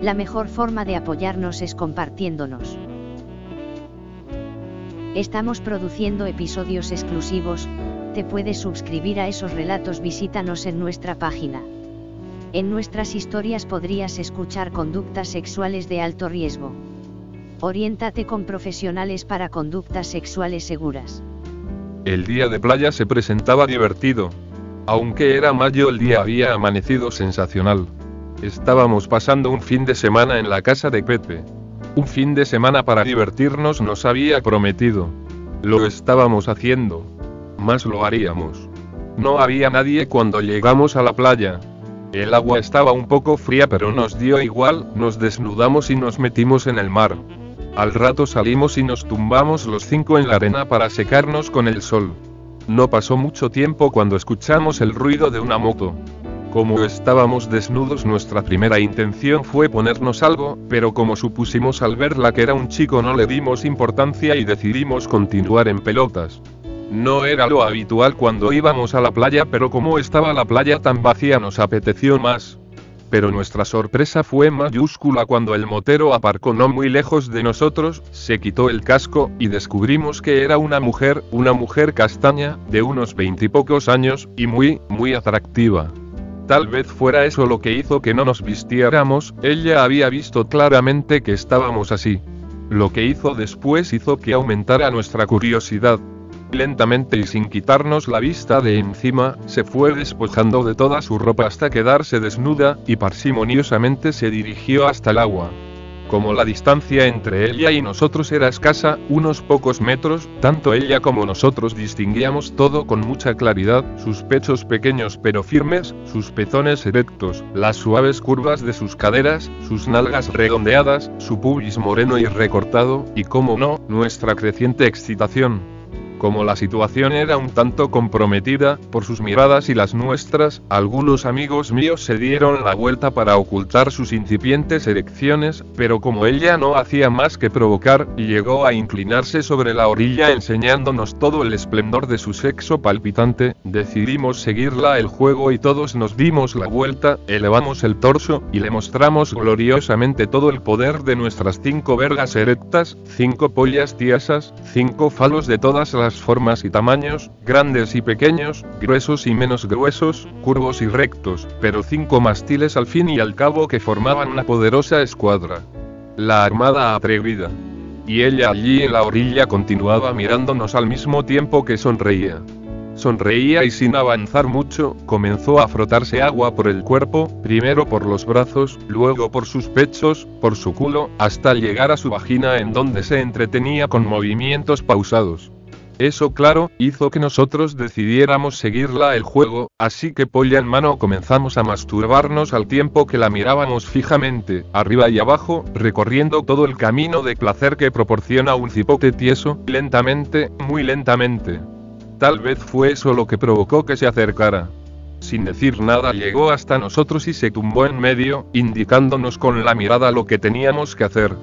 La mejor forma de apoyarnos es compartiéndonos. Estamos produciendo episodios exclusivos, te puedes suscribir a esos relatos, visítanos en nuestra página. En nuestras historias podrías escuchar conductas sexuales de alto riesgo. Oriéntate con profesionales para conductas sexuales seguras. El día de playa se presentaba divertido. Aunque era mayo el día había amanecido sensacional. Estábamos pasando un fin de semana en la casa de Pepe. Un fin de semana para divertirnos nos había prometido. Lo estábamos haciendo. Más lo haríamos. No había nadie cuando llegamos a la playa. El agua estaba un poco fría pero nos dio igual, nos desnudamos y nos metimos en el mar. Al rato salimos y nos tumbamos los cinco en la arena para secarnos con el sol. No pasó mucho tiempo cuando escuchamos el ruido de una moto. Como estábamos desnudos nuestra primera intención fue ponernos algo, pero como supusimos al verla que era un chico no le dimos importancia y decidimos continuar en pelotas. No era lo habitual cuando íbamos a la playa pero como estaba la playa tan vacía nos apeteció más. Pero nuestra sorpresa fue mayúscula cuando el motero aparcó no muy lejos de nosotros, se quitó el casco, y descubrimos que era una mujer, una mujer castaña, de unos veintipocos años, y muy, muy atractiva. Tal vez fuera eso lo que hizo que no nos vistiéramos, ella había visto claramente que estábamos así. Lo que hizo después hizo que aumentara nuestra curiosidad, Lentamente y sin quitarnos la vista de encima, se fue despojando de toda su ropa hasta quedarse desnuda, y parsimoniosamente se dirigió hasta el agua. Como la distancia entre ella y nosotros era escasa, unos pocos metros, tanto ella como nosotros distinguíamos todo con mucha claridad, sus pechos pequeños pero firmes, sus pezones erectos, las suaves curvas de sus caderas, sus nalgas redondeadas, su pubis moreno y recortado, y como no, nuestra creciente excitación. Como la situación era un tanto comprometida, por sus miradas y las nuestras, algunos amigos míos se dieron la vuelta para ocultar sus incipientes erecciones, pero como ella no hacía más que provocar, llegó a inclinarse sobre la orilla enseñándonos todo el esplendor de su sexo palpitante, decidimos seguirla el juego y todos nos dimos la vuelta, elevamos el torso, y le mostramos gloriosamente todo el poder de nuestras cinco vergas erectas, cinco pollas tiesas, cinco falos de todas las formas y tamaños, grandes y pequeños, gruesos y menos gruesos, curvos y rectos, pero cinco mastiles al fin y al cabo que formaban una poderosa escuadra. La armada atrevida. Y ella allí en la orilla continuaba mirándonos al mismo tiempo que sonreía. Sonreía y sin avanzar mucho, comenzó a frotarse agua por el cuerpo, primero por los brazos, luego por sus pechos, por su culo, hasta llegar a su vagina en donde se entretenía con movimientos pausados. Eso claro, hizo que nosotros decidiéramos seguirla el juego, así que polla en mano comenzamos a masturbarnos al tiempo que la mirábamos fijamente, arriba y abajo, recorriendo todo el camino de placer que proporciona un cipote tieso, lentamente, muy lentamente. Tal vez fue eso lo que provocó que se acercara. Sin decir nada llegó hasta nosotros y se tumbó en medio, indicándonos con la mirada lo que teníamos que hacer.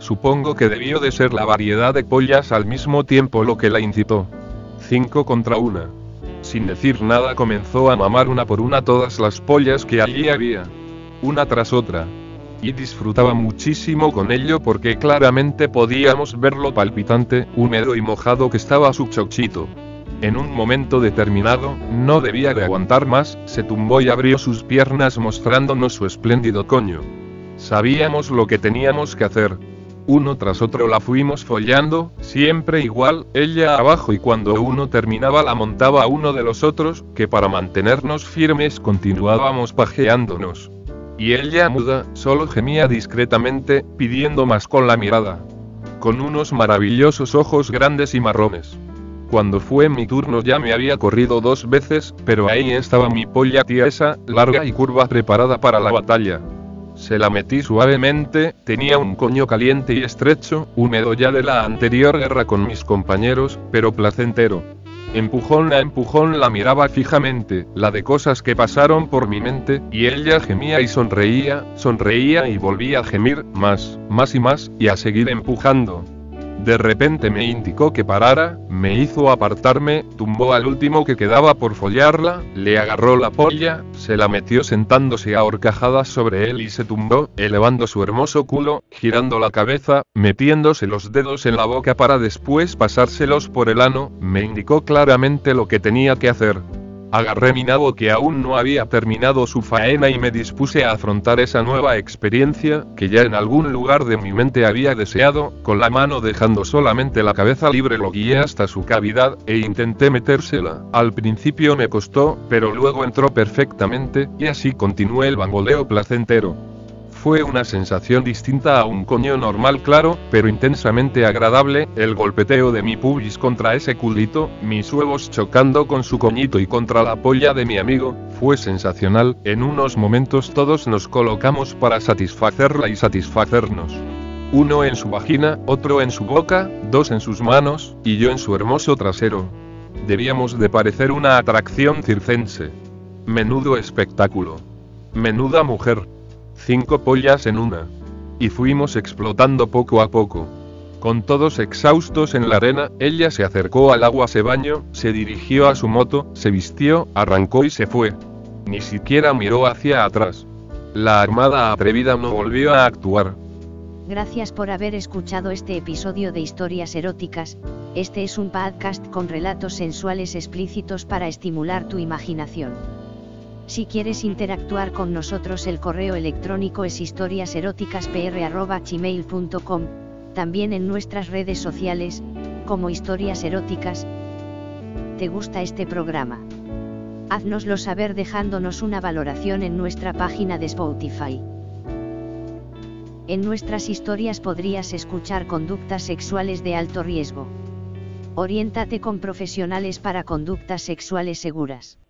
Supongo que debió de ser la variedad de pollas al mismo tiempo lo que la incitó. Cinco contra una. Sin decir nada comenzó a mamar una por una todas las pollas que allí había. Una tras otra. Y disfrutaba muchísimo con ello porque claramente podíamos ver lo palpitante, húmedo y mojado que estaba su chochito. En un momento determinado, no debía de aguantar más, se tumbó y abrió sus piernas mostrándonos su espléndido coño. Sabíamos lo que teníamos que hacer, uno tras otro la fuimos follando, siempre igual, ella abajo y cuando uno terminaba la montaba a uno de los otros, que para mantenernos firmes continuábamos pajeándonos. Y ella muda, solo gemía discretamente, pidiendo más con la mirada. Con unos maravillosos ojos grandes y marrones. Cuando fue mi turno ya me había corrido dos veces, pero ahí estaba mi polla tiesa, larga y curva preparada para la batalla. Se la metí suavemente, tenía un coño caliente y estrecho, húmedo ya de la anterior guerra con mis compañeros, pero placentero. Empujón a empujón la miraba fijamente, la de cosas que pasaron por mi mente, y ella gemía y sonreía, sonreía y volvía a gemir, más, más y más, y a seguir empujando. De repente me indicó que parara, me hizo apartarme, tumbó al último que quedaba por follarla, le agarró la polla, se la metió sentándose a horcajadas sobre él y se tumbó, elevando su hermoso culo, girando la cabeza, metiéndose los dedos en la boca para después pasárselos por el ano, me indicó claramente lo que tenía que hacer. Agarré mi nabo que aún no había terminado su faena y me dispuse a afrontar esa nueva experiencia, que ya en algún lugar de mi mente había deseado, con la mano dejando solamente la cabeza libre lo guié hasta su cavidad, e intenté metérsela. Al principio me costó, pero luego entró perfectamente, y así continué el bamboleo placentero. Fue una sensación distinta a un coño normal claro, pero intensamente agradable, el golpeteo de mi pubis contra ese culito, mis huevos chocando con su coñito y contra la polla de mi amigo, fue sensacional, en unos momentos todos nos colocamos para satisfacerla y satisfacernos. Uno en su vagina, otro en su boca, dos en sus manos, y yo en su hermoso trasero. Debíamos de parecer una atracción circense. Menudo espectáculo. Menuda mujer cinco pollas en una. Y fuimos explotando poco a poco. Con todos exhaustos en la arena, ella se acercó al agua, se bañó, se dirigió a su moto, se vistió, arrancó y se fue. Ni siquiera miró hacia atrás. La armada atrevida no volvió a actuar. Gracias por haber escuchado este episodio de Historias Eróticas, este es un podcast con relatos sensuales explícitos para estimular tu imaginación. Si quieres interactuar con nosotros el correo electrónico es historiaseroticaspr.gmail.com, también en nuestras redes sociales, como Historias Eróticas. ¿Te gusta este programa? Haznoslo saber dejándonos una valoración en nuestra página de Spotify. En nuestras historias podrías escuchar conductas sexuales de alto riesgo. Oriéntate con profesionales para conductas sexuales seguras.